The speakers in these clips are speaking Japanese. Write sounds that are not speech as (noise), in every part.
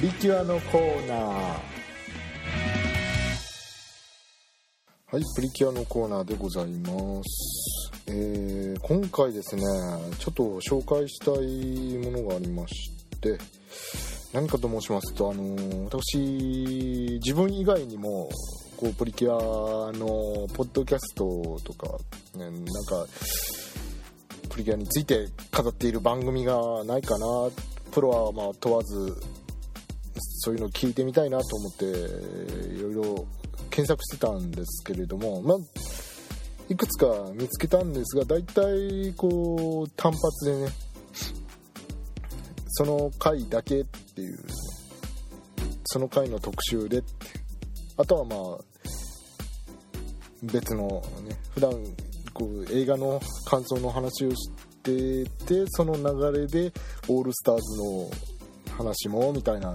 プリキュアのコーナー。はいプリキュアのコーナーでございます。えー、今回ですねちょっと紹介したいものがありまして何かと申しますとあのー、私自分以外にもこうプリキュアのポッドキャストとか、ね、なんかプリキュアについて語っている番組がないかな。プロはま問わずそういうの聞いてみたいなと思っていろいろ検索してたんですけれどもまあいくつか見つけたんですが大体こう単発でねその回だけっていう、その回の特集でってあとはまあ別のね普段こう映画の感想の話をしててその流れでオールスターズの話もみたいな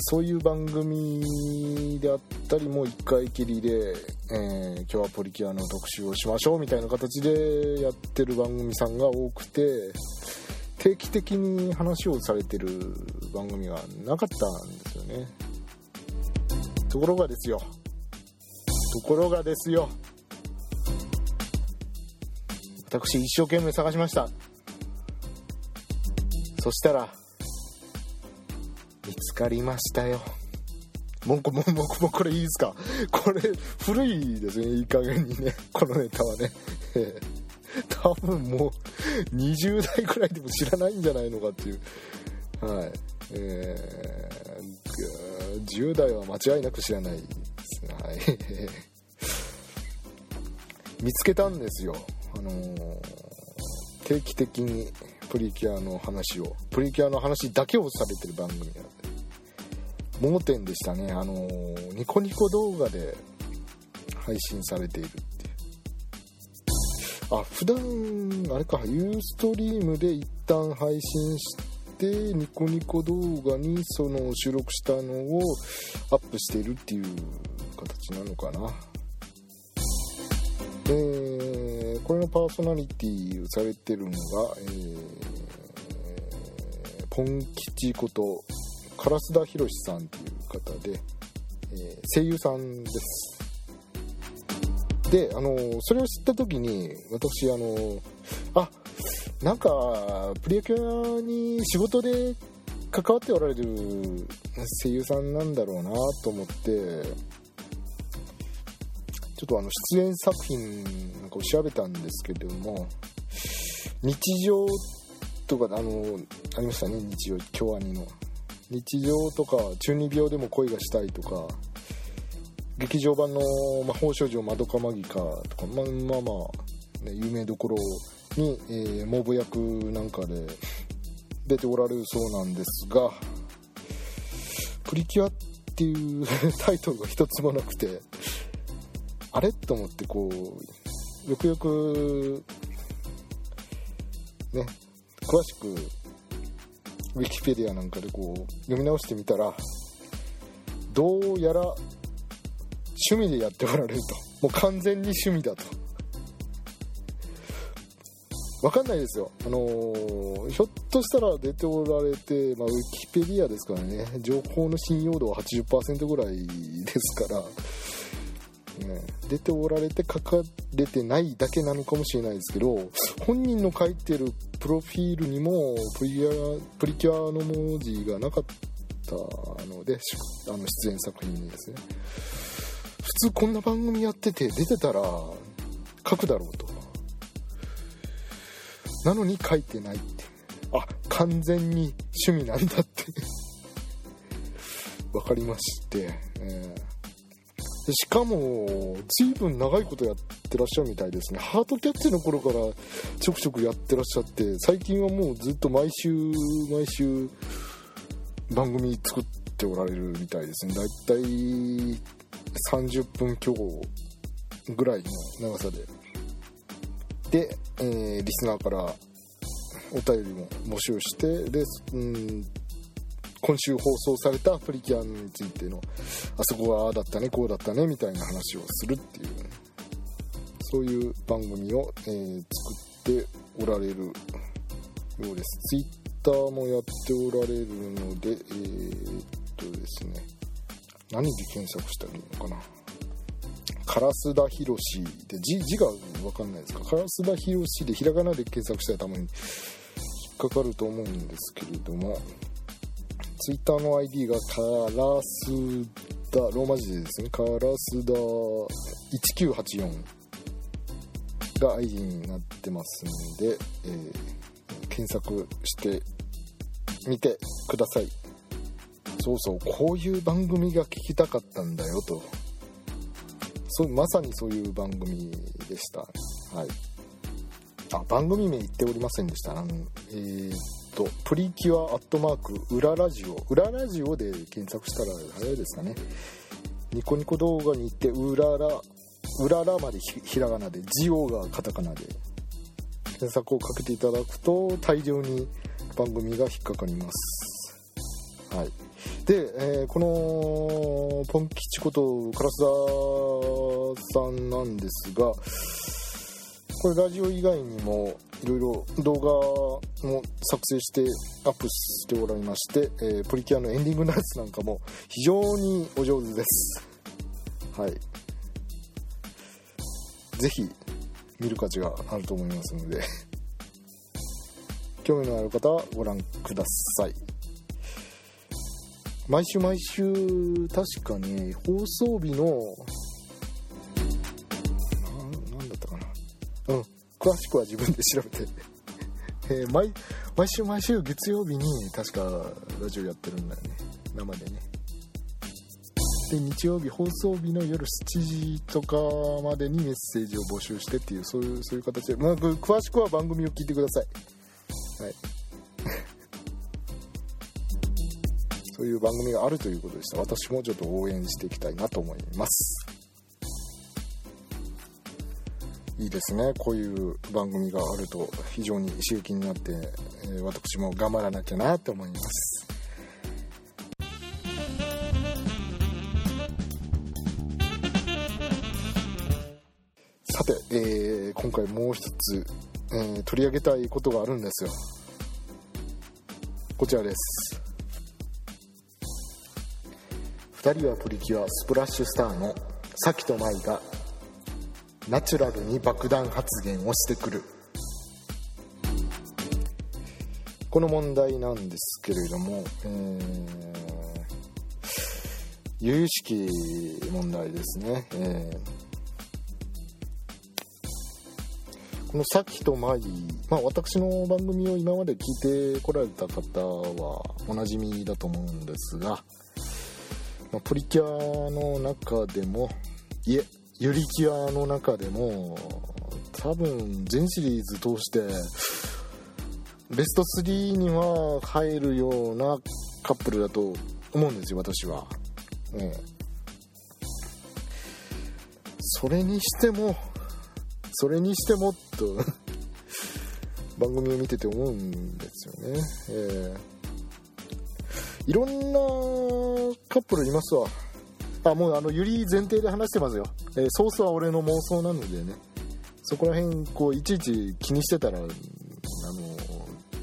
そういう番組であったりも1回きりで、えー、今日はポリキュアの特集をしましょうみたいな形でやってる番組さんが多くて定期的に話をされてる番組がなかったんですよね。ところがですよ。ところがですよ。私一生懸命探しました。そしたら見つかりましたよ。もう (laughs) もうもうこれいいですか？これ古いですね。いい加減にね。このネタはね。(laughs) 多分もう20代くらいでも知らないんじゃないのかっていう。はい。えー、10代は間違いなく知らないですね。はい。(laughs) 見つけたんですよ。あのー、定期的にプリキュアの話を。プリキュアの話だけをされてる番組が盲点でしたね。あのー、ニコニコ動画で配信されているっていあ普段あれかユーストリームで一旦配信してニコニコ動画にその収録したのをアップしているっていう形なのかな。えー、これのパーソナリティをされてるのが、えー、ポン吉こと烏田博さんっていう方で、え、声優さんです。であのそれを知った時に私あのあなんかプリキュアに仕事で関わっておられる声優さんなんだろうなと思ってちょっとあの出演作品なんかを調べたんですけれども日常とかあのありましたね日常京アニの。日常とか中二病でも恋がしたいとか劇場版の「魔法少女まどかマギカ」とかまあまあまあ、ね、有名どころに、えー、モブ役なんかで出ておられるそうなんですが「プリキュア」っていう (laughs) タイトルが一つもなくてあれ？と思ってこうよくよくね詳しくウィキペディアなんかでこう読み直してみたらどうやら趣味でやっておられると。もう完全に趣味だと。分かんないですよ。あのー、ひょっとしたら出ておられて、まあ、ウィキペディアですからね。情報の信用度は80%ぐらいですから、ね、出ておられて書かれてないだけなのかもしれないですけど本人の書いてるプロフィールにもプリアプリキュアの文字がなかったのであの出演作品にですね。普通こんな番組やってて出てたら書くだろうと。なのに書いてないって。あ完全に趣味なんだって。(laughs) 分かりまして、えーしかも随分長いことやってらっしゃるみたいですね。ハートキャッチの頃からちょくちょくやってらっしゃって最近はもうずっと毎週毎週番組作っておられるみたいですね。だいたい30分強ぐらいの長さで。で、えー、リスナーからお便りも募集してで、うん今週放送されたプリキュアについてのあそこはああだったねこうだったねみたいな話をするっていうそういう番組を、えー、作っておられるようですツイッターもやっておられるのでえー、っとですね。何で検索したらいいのかな。烏田博士で字字が分かんないですか？烏田博士でひらがなで検索したらたまに引っかかると思うんですけれども。ツイッターの ID がカラスダローマ字でですね。カラスダ1984が ID になってますので、えー、検索してみてください。そうそうこういう番組が聞きたかったんだよと。そうまさにそういう番組でした。はい。あ番組名言っておりませんでした。あのえー、っとプリキュアアットマーク裏ラジオ。裏ラジオで検索したら早いですかね。ニコニコ動画に行ってうららうららまでひらがなでジオがカタカナで検索をかけていただくと大量に番組が引っかかります。はい。で、えー、このポン吉こと唐須田さんなんですがこれラジオ以外にもいろいろ動画も作成してアップしておられまして、えー、プリキュアのエンディングのやつなんかも非常にお上手です。はい。ぜひ見る価値があると思いますので。(laughs) 興味のある方はご覧ください。毎週毎週確かに放送日の何だったかな。うん。詳しくは自分で調べて。(laughs) えー、毎毎週毎週月曜日に確かラジオやってるんだよね。生でね。で日曜日放送日の夜7時とかまでにメッセージを募集してっていうそういうそういう形で、まあ、詳しくは番組を聞いてください。はい。(laughs) そういう番組があるということでした。私もちょっと応援していきたいなと思います。いいですね。こういう番組があると非常に刺激になって、え、私も頑張らなきゃなって思います。さて、えー、今回もう一つ、えー、取り上げたいことがあるんですよ。こちらです。2人はプリキュアスプラッシュスターのサキとマイがナチュラルに爆弾発言をしてくる。この問題なんですけれども、えー、由々しき問題ですね、えーこのさきとまい、まあ、私の番組を今まで聞いてこられた方はおなじみだと思うんですが、まあ、プリキュアの中でもいえユリキュアの中でも多分全シリーズ通してベスト3には入るようなカップルだと思うんですよ私は、ね、それにしてもそれにしてもっと (laughs) 番組を見てて思うんですよね、えー、いろんなカップルいますわ。あもうあのユリ前提で話してますよ、えー、ソースは俺の妄想なのでねそこら辺こういちいち気にしてたらあの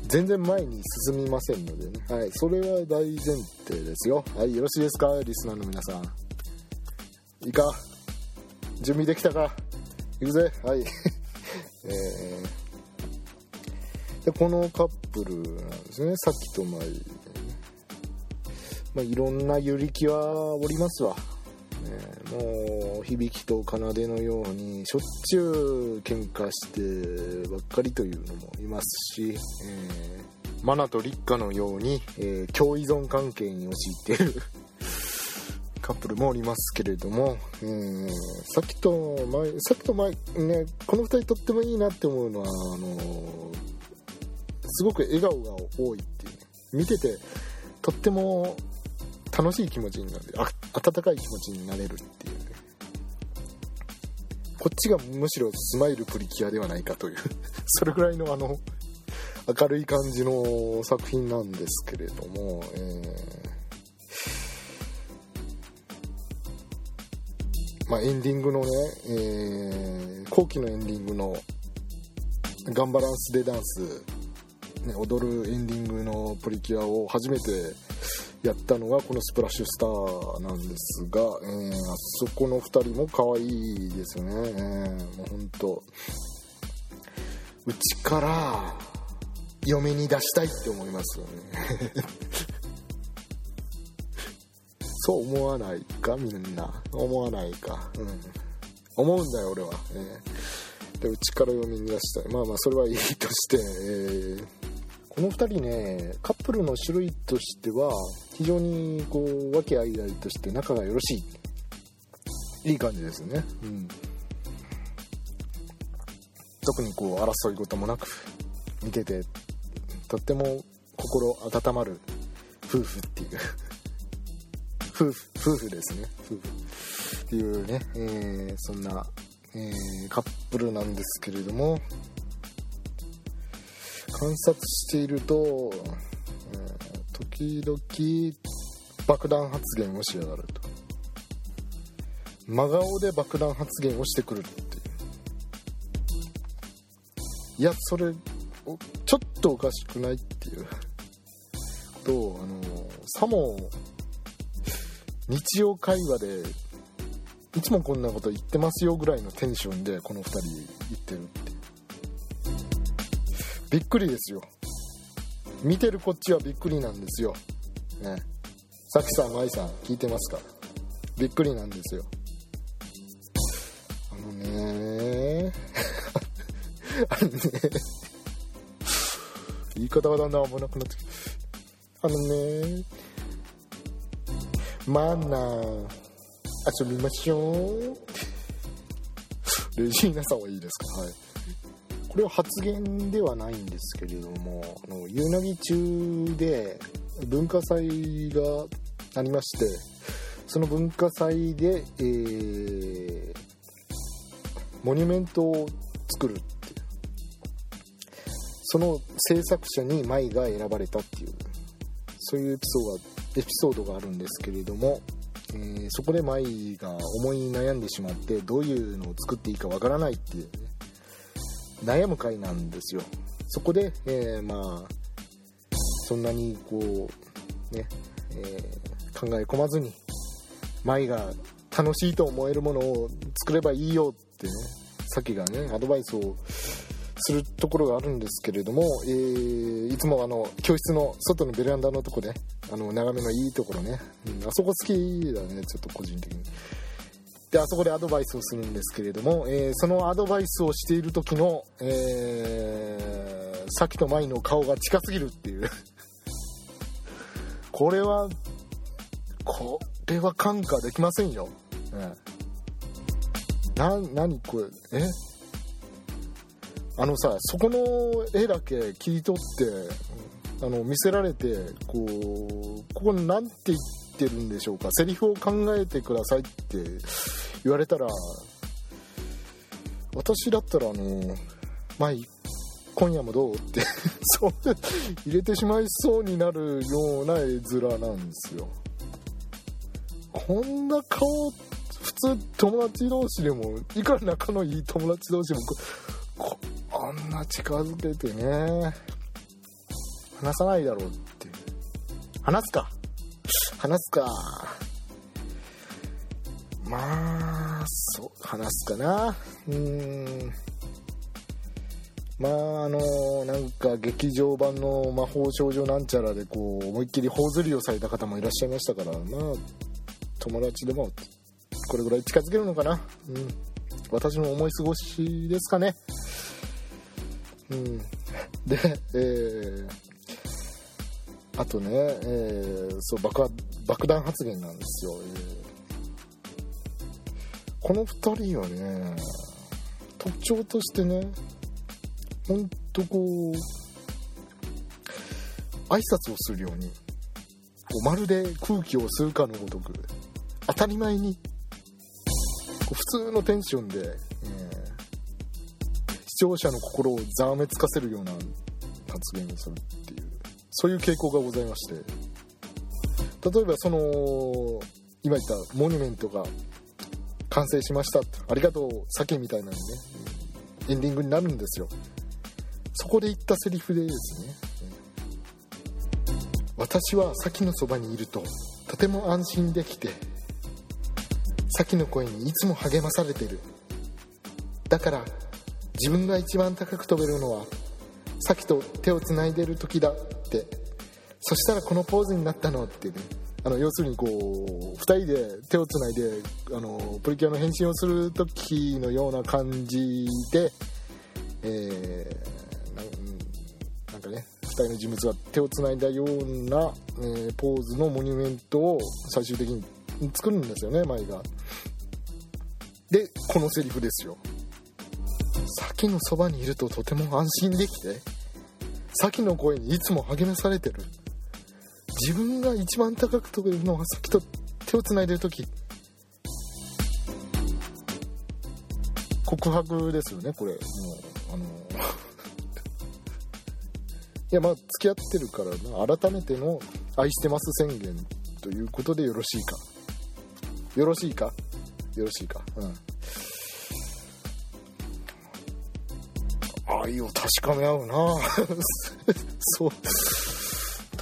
全然前に進みませんのでね。はいそれは大前提ですよ。はいよろしいですか？リスナーの皆さん。いいか？準備できたか？行くぜ。はい。(laughs) えー、でこのカップルなんですね。さっきと前、まあ、いろんなゆりきはおりますわ、ね、もう響きと奏のようにしょっちゅう喧嘩してばっかりというのもいますし、えー、マナと立花のように、えー、共依存関係に陥っているカップルもおりますけれども、えー、さっきと前さっきと前ねこの2人とってもいいなって思うのはあのすごく笑顔が多いっていう、ね、見ててとっても楽しい気持ちになる。あ温かい気持ちになれるっていうね。こっちがむしろスマイルプリキュアではないかという。(laughs) それぐらいのあの明るい感じの作品なんですけれども、えー。まあ、エンディングのね、えー、後期のエンディングの「ガンバランスでダンス」ね、踊るエンディングのプリキュアを初めてやったのがこのスプラッシュスターなんですが、えー、あそこの2人も可愛いですよね、えー、もう本当うちから嫁に出したいって思いますよね。(laughs) そう思わないかみんな。思わないか。うん。思うんだよ俺は、えー、でうちから嫁に出したい。まあまあそれはいいとして、えー、この2人ねカップルの種類としては非常にこう和気あいあいとして仲がよろしい。いい感じですね。うん。特にこう争い事もなく見ててとっても心温まる夫婦っていう。(laughs) 夫婦夫婦ですね。夫婦。っていうね、えー、そんな、えー、カップルなんですけれども観察していると、時々爆弾発言をしやがると。真顔で爆弾発言をしてくるっていう。いやそれちょっとおかしくないっていう。とあのさも日常会話でいつもこんなこと言ってますよぐらいのテンションでこの2人言ってるってびっくりですよ。見てるこっちはびっくりなんですよ。ね。さきさん舞さん聞いてますか？びっくりなんですよ。あのね。(laughs) あのね。言い方がだんだん危なくなってきてあのね。マナー。遊びましょう。(laughs) レジーナさんはいいですか？はい。これは発言ではないんですけれどもあの夕凪中で文化祭がありましてその文化祭で、えー、モニュメントを作るっていう。その制作者に舞が選ばれたっていうそういうエピソードエピソードがあるんですけれども、えー、そこで舞が思い悩んでしまってどういうのを作っていいかわからないっていう、悩む回なんですよ。そこで、えー、まあそんなにこうね、えー、考え込まずに舞が楽しいと思えるものを作ればいいよってねさっきがねアドバイスをするところがあるんですけれども、えー、いつもあの教室の外のベランダのとこであの眺めのいいところね、うん、あそこ好きだねちょっと個人的に。であそこでアドバイスをするんですけれども、えー、そのアドバイスをしている時の、えー、さっきと舞の顔が近すぎるっていう。(laughs) これはこれは感化できませんよ、ね、な何これ？え？あのさそこの絵だけ切り取ってあの見せられてこうここ何て言ってるんでしょうか。セリフを考えてくださいって言われたら私だったらあの「まあ今夜もどう?」って (laughs) そう入れてしまいそうになるような絵面なんですよ。こんな顔普通友達同士でもいくら仲のいい友達同士でもあんな近づけてね話さないだろうって。話すか。話すか。まあそう話すかな。うん。まああのなんか劇場版の魔法少女なんちゃらでこう思いっきり頬ずりをされた方もいらっしゃいましたからまあ友達でもこれぐらい近づけるのかな。うん。私の思い過ごしですかね。うん、で、えー、あとね、えー、そう爆発爆弾発言なんですよ、この2人はね特徴としてねほんとこう挨拶をするようにこうまるで空気を吸うかのごとく当たり前に普通のテンションでえ視聴者の心をざわめつかせるような発言をするっていうそういう傾向がございまして。例えばその今言ったモニュメントが完成しました。ありがとう酒みたいなのね。エンディングになるんですよ。そこで言ったセリフでですね、私はサキのそばにいるととても安心できてサキの声にいつも励まされてる。だから自分が一番高く飛べるのはサキと手をつないでる時だってそしたらこのポーズになったのってねあの要するにこう2人で手をつないであのプリキュアの変身をする時のような感じで、えー、なんかね2人の人物が手をつないだような、えー、ポーズのモニュメントを最終的に作るんですよね舞が。でこのセリフですよ。先のそばにいるととても安心できて先の声にいつも励まされてる自分が一番高く飛べるのは先と手をつないでる時。告白ですよねこれ。もうあの (laughs) いやまあ付き合ってるからな。改めての愛してます宣言ということでよろしいか。よろしいか？よろしいか。うん。愛を確かめ合うな。(laughs) そう。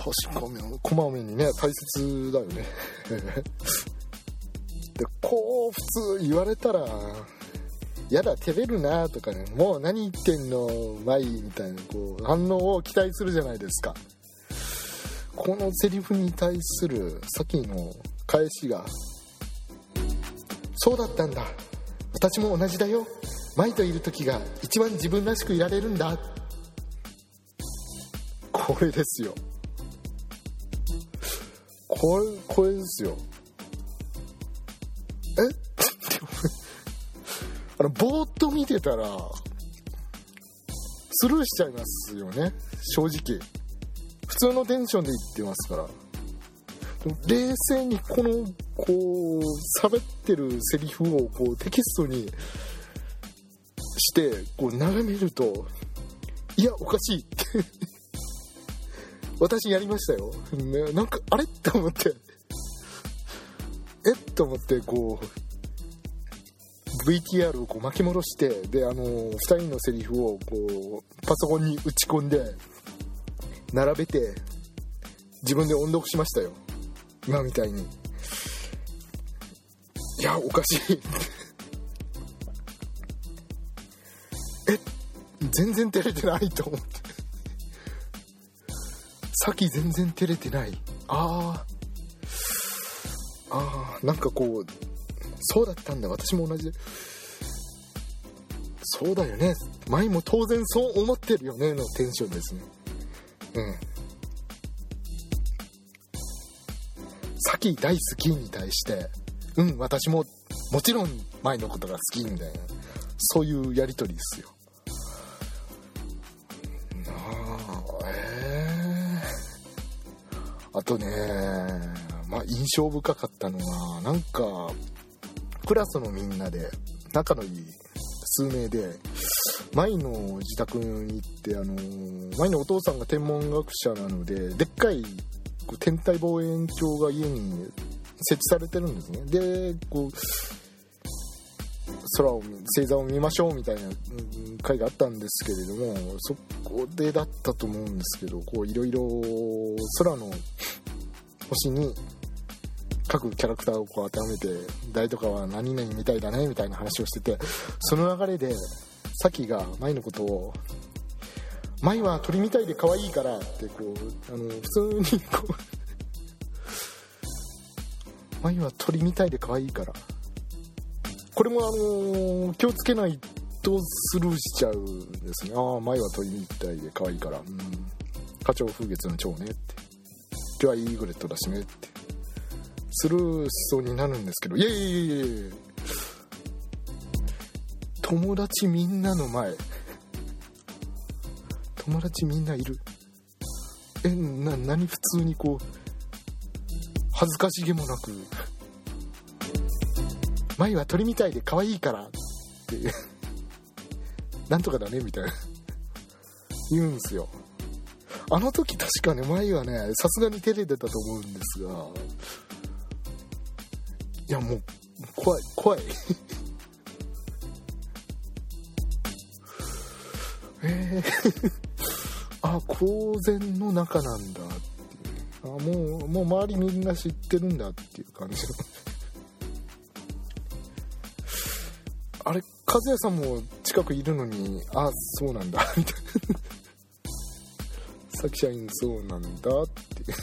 確かめ合うこまめにね大切だよねでこう普通言われたらやだ照れるなとかねもう何言ってんのマイみたいなこう反応を期待するじゃないですか。このセリフに対するさっきの返しが「そうだったんだ。私も同じだよ。舞といる時が一番自分らしくいられるんだ。これですよこれこれですよ。え？(laughs) あのぼーっと見てたらスルーしちゃいますよね。正直。普通のテンションで言ってますから。冷静にこのこう喋ってるセリフをこうテキストにしてこう眺めるといやおかしいって私やりましたよ、ね、なんかあれって思って。えっと思ってこう VTR をこう巻き戻してであの2人のセリフをこうパソコンに打ち込んで並べて自分で音読しましたよ。今みたいに。いやおかしい。え全然照れてないと思って。さっき全然照れてない。ああああなんかこうそうだったんだ。私も同じ。でそうだよね。舞も当然そう思ってるよね。のテンションですね。うん。さき大好きに対してうん私ももちろん舞のことが好きみたいな。そういうやり取りですよ。あとね、まあ、印象深かったのは、なんか、クラスのみんなで、仲のいい数名で、舞の自宅に行って、あの、舞のお父さんが天文学者なので、でっかいこう天体望遠鏡が家に設置されてるんですね。で、こう、空を星座を見ましょうみたいな回があったんですけれどもそこでだったと思うんですけどこういろいろ空の星に各キャラクターをこう当てはめて誰とかは何々みたいだねみたいな話をしててその流れでさきが舞のことを「舞は鳥みたいで可愛いから」ってこうあの普通にこう「舞は鳥みたいで可愛いから」これもあの、気をつけないとスルーしちゃうんですね。ああ前は鳥みたいで可愛いから。うん。花鳥風月の蝶ねって。今日はイーグレットだしねって。スルーしそうになるんですけど。いやいやいやいや。友達みんなの前。友達みんないる。えな何普通にこう恥ずかしげもなく。舞は鳥みたいで可愛いからっていう。(laughs) なんとかだねみたいな。言うんすよ。あの時確かね舞はねさすがに照れてたと思うんですが。いやもう怖い怖い。(laughs) えー。(laughs) あ公然の中なんだっていう。あもうもう周りみんな知ってるんだっていう感じの。和也さんも近くいるのにあそうなんだ。(laughs) みたいなさき社員そうなんだって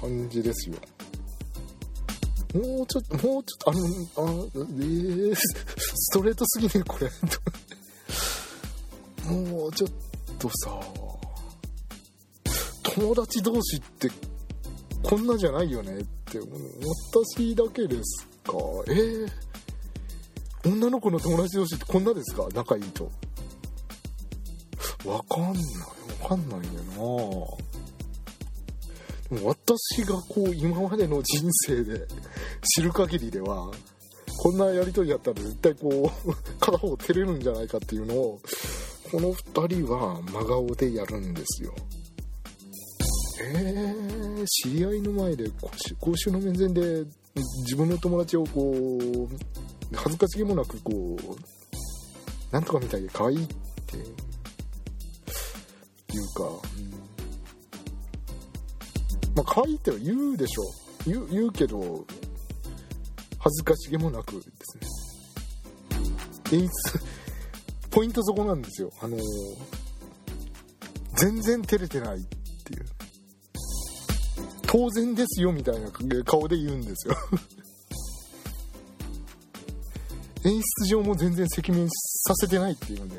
感じですよ。もうちょっともうちょっとあのあえー、ストレートすぎねこれ。もうちょっとさ友達同士ってこんなじゃないよねって私だけですか？えー、女の子の友達同士ってこんなですか？仲いいと。わかんないわかんないんだよな私がこう今までの人生で知る限りではこんなやり取りやったら絶対こう (laughs) 片方照れるんじゃないかっていうのをこの2人は真顔でやるんですよ。えー、知り合いの前で公衆の面前で自分の友達をこう恥ずかしげもなくこうなんとかみたいで可愛いっていうか、まあ可愛いっては言うでしょ言う言うけど恥ずかしげもなくですね。演出ポイントそこなんですよ。あのー、全然照れてないっていう。当然ですよみたいな顔で言うんですよ。(laughs) 演出上も全然赤面させてないっていうね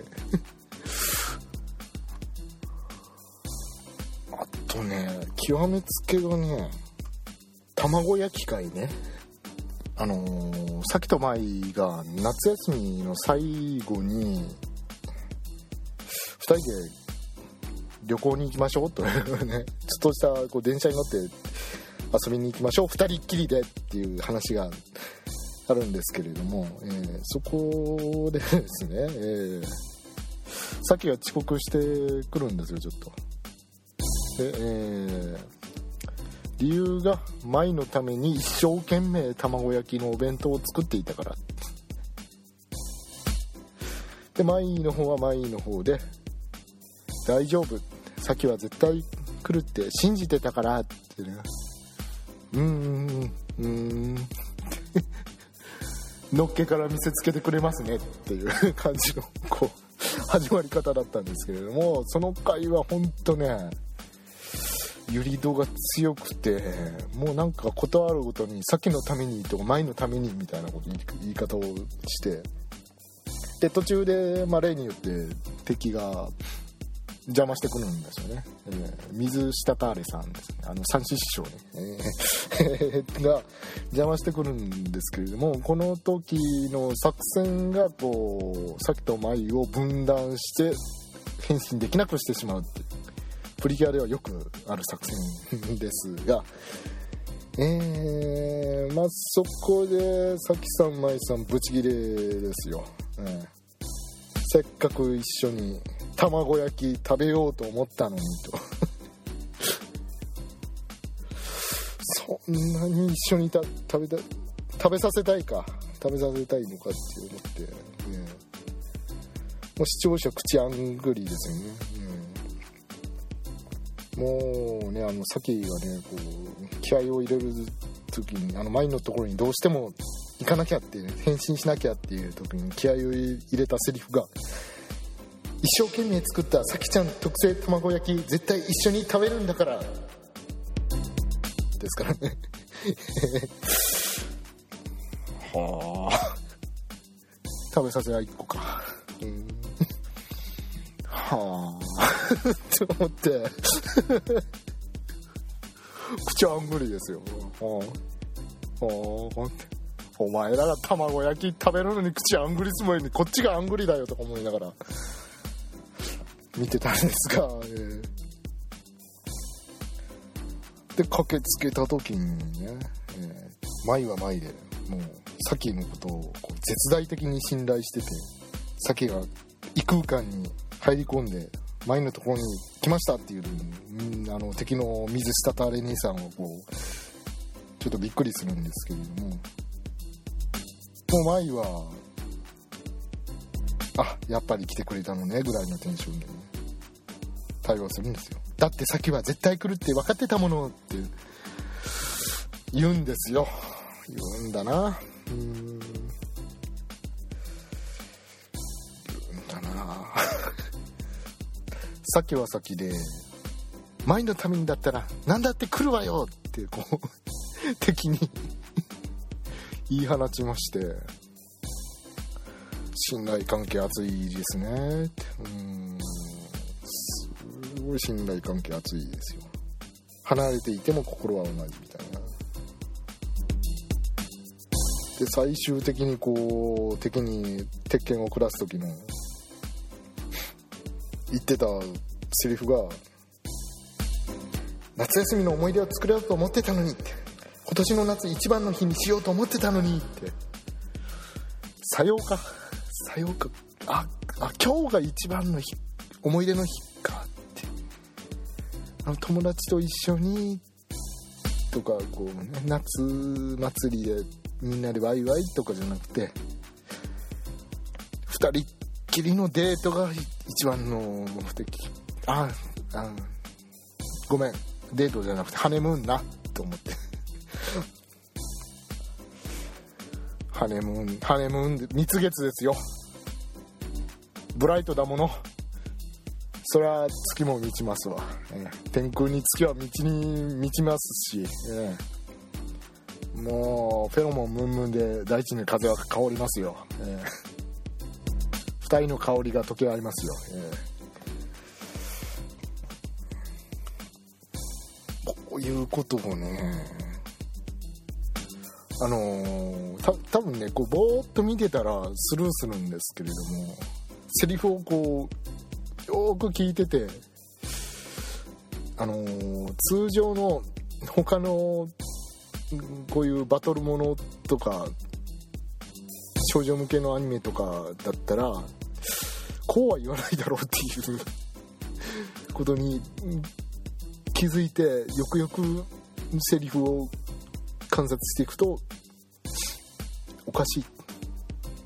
(laughs) あとね極めつけがね卵焼き会ね。あのー、さきと舞が夏休みの最後に2人で旅行に行きましょうとねちょっとしたこう電車に乗って遊びに行きましょう。2人っきりでっていう話があるんですけれども、えー、そこでですね、えー、さっきは遅刻してくるんですよちょっと。で、えー、理由が舞のために一生懸命卵焼きのお弁当を作っていたから。で舞の方は舞の方で大丈夫。さっきは絶対来るって信じてたからってねうーんうーん。のっけから見せつけてくれますねっていう感じのこう始まり方だったんですけれどもその回は本当ねユリドが強くてもうなんか断るごとに先のためにとか前のためにみたいなこと言い方をしてで途中で、まあ、例によって敵が邪魔してくるんですよね、えー、水下たれさんですね。あの三師匠ね、えー、が (laughs) 邪魔してくるんですけれどもこの時の作戦がこうさっきと舞を分断して変身できなくしてしまうっていうプリキュアではよくある作戦ですがえー、まあそこでさきさん舞さんブチギレですよ、えー、せっかく一緒に卵焼き食べようと思ったのにと。(laughs) そんなに一緒にた食べた食べさせたいか。食べさせたいのかって思って、ね、もう視聴者口あんぐりですよね、うん、もうねあのさきがねこう気合を入れる時にあの前のところにどうしても行かなきゃって変身しなきゃっていう時に気合を入れたセリフが一生懸命作ったさきちゃん特製卵焼き絶対一緒に食べるんだから。ですからね。(laughs) はあ。食べさせは1個か。うん。はあ。(laughs) って思って。(laughs) 口あんぐりですよ。はあ。はあ。お前らが卵焼き食べるのに口あんぐりつもりにこっちがあんぐりだよとか思いながら。見てたんですが、えー、で駆けつけた時にね、えー、舞は舞でもうサキのことをこう絶大的に信頼しててサキが異空間に入り込んで舞のところに来ましたっていうあの敵の水下たれ兄さんをこうちょっとびっくりするんですけれどももう舞はあやっぱり来てくれたのねぐらいのテンションでね対応するんですよ。だって先は絶対来るって分かってたものって言うんですよ。言うんだな。うん。言うんだな。(laughs) 先は先で前のためにだったら何だって来るわよってこう (laughs) 敵に (laughs) 言い放ちまして信頼関係厚いですねうん。ごい信頼関係厚いですよ。離れていても心は同じみたいな。で最終的にこう敵に鉄拳を下す時の言ってたセリフが「夏休みの思い出を作ろうと思ってたのに」って「今年の夏一番の日にしようと思ってたのに」って。さようか。さようか。ああ今日が一番の日。思い出の日。あの友達と一緒にとかこう夏祭りでみんなでワイワイとかじゃなくて2人っきりのデートが一番の目的。ああごめん。デートじゃなくてハネムーンなと思って。ハネムーンハネムーンで蜜月ですよ。ブライトだもの。それは月も満ちますわ、えー天空に月は満ちに満ちますし、えーもうフェロモンムンムンで大地に風は香りますよ、えー二人の香りが溶け合いますよ、えーこういうことをねあのーた多分ねこうぼーっと見てたらスルーするんですけれどもセリフをこうよく聞いててあのー通常の他のこういうバトルものとか少女向けのアニメとかだったらこうは言わないだろうっていうことに気づいてよくよくセリフを観察していくとおかしいっ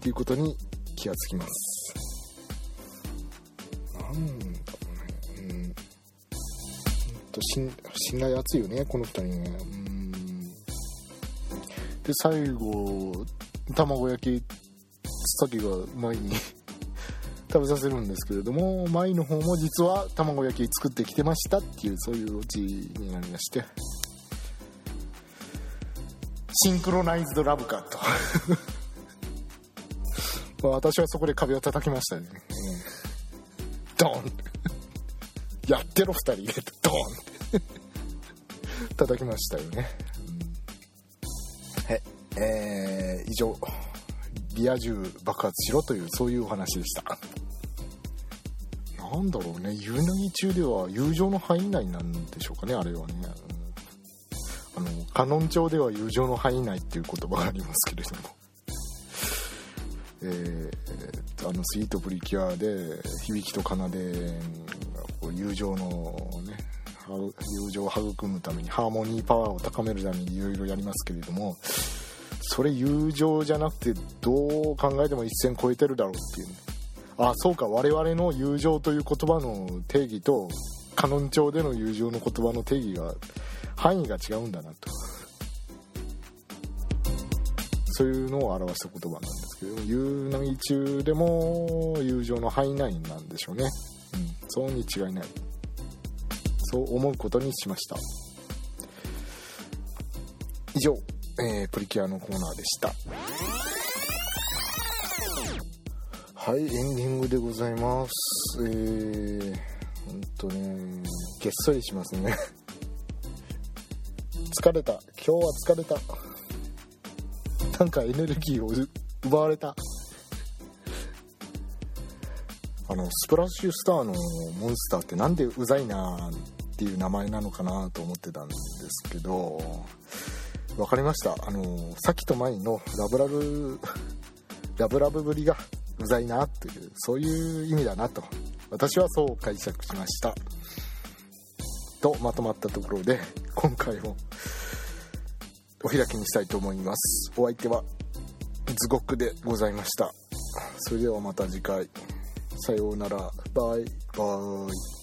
ていうことに気がつきます。なん。だろうねうん。ほんと信信頼厚いよねこの2人ねうん。で最後卵焼きさきが前に食べさせるんですけれども舞の方も実は卵焼き作ってきてましたっていうそういうオチになりまして。シンクロナイズドラブかとまあ私はそこで壁を叩きましたね、(laughs) ドーン。やってろ2人で。ドーン。って叩きましたよね、はい。えー、以上リア充爆発しろというそういうお話でした。なんだろうね。遊戯中では友情の範囲内なんでしょうかねあれはね、うん。あのカノン町では友情の範囲内っていう言葉がありますけれども。えーえーあのスイートプリキュアで響きと奏でこう友情のね友情を育むためにハーモニーパワーを高めるためにいろいろやりますけれどもそれ友情じゃなくてどう考えても一線超えてるだろうっていうね。あそうか我々の友情という言葉の定義とカノン町での友情の言葉の定義が範囲が違うんだなと。そういうのを表した言葉なんです。けど遊戯中でも友情の範囲内なんでしょうね、うん、そうに違いない。そう思うことにしました。以上、えープリキュアのコーナーでした。はいエンディングでございます。えー、ほんとねげっそりしますね。(laughs) 疲れた。今日は疲れた。なんかエネルギーをう奪われた。あのスプラッシュスターのモンスターってなんでうざいなっていう名前なのかなと思ってたんですけど分かりました。あのさっきと前のラブラブラブラブぶりがうざいなというそういう意味だなと。私はそう解釈しました。とまとまったところで今回もお開きにしたいと思います。お相手はズゴックでございました。それではまた次回。さようなら。バイバイ。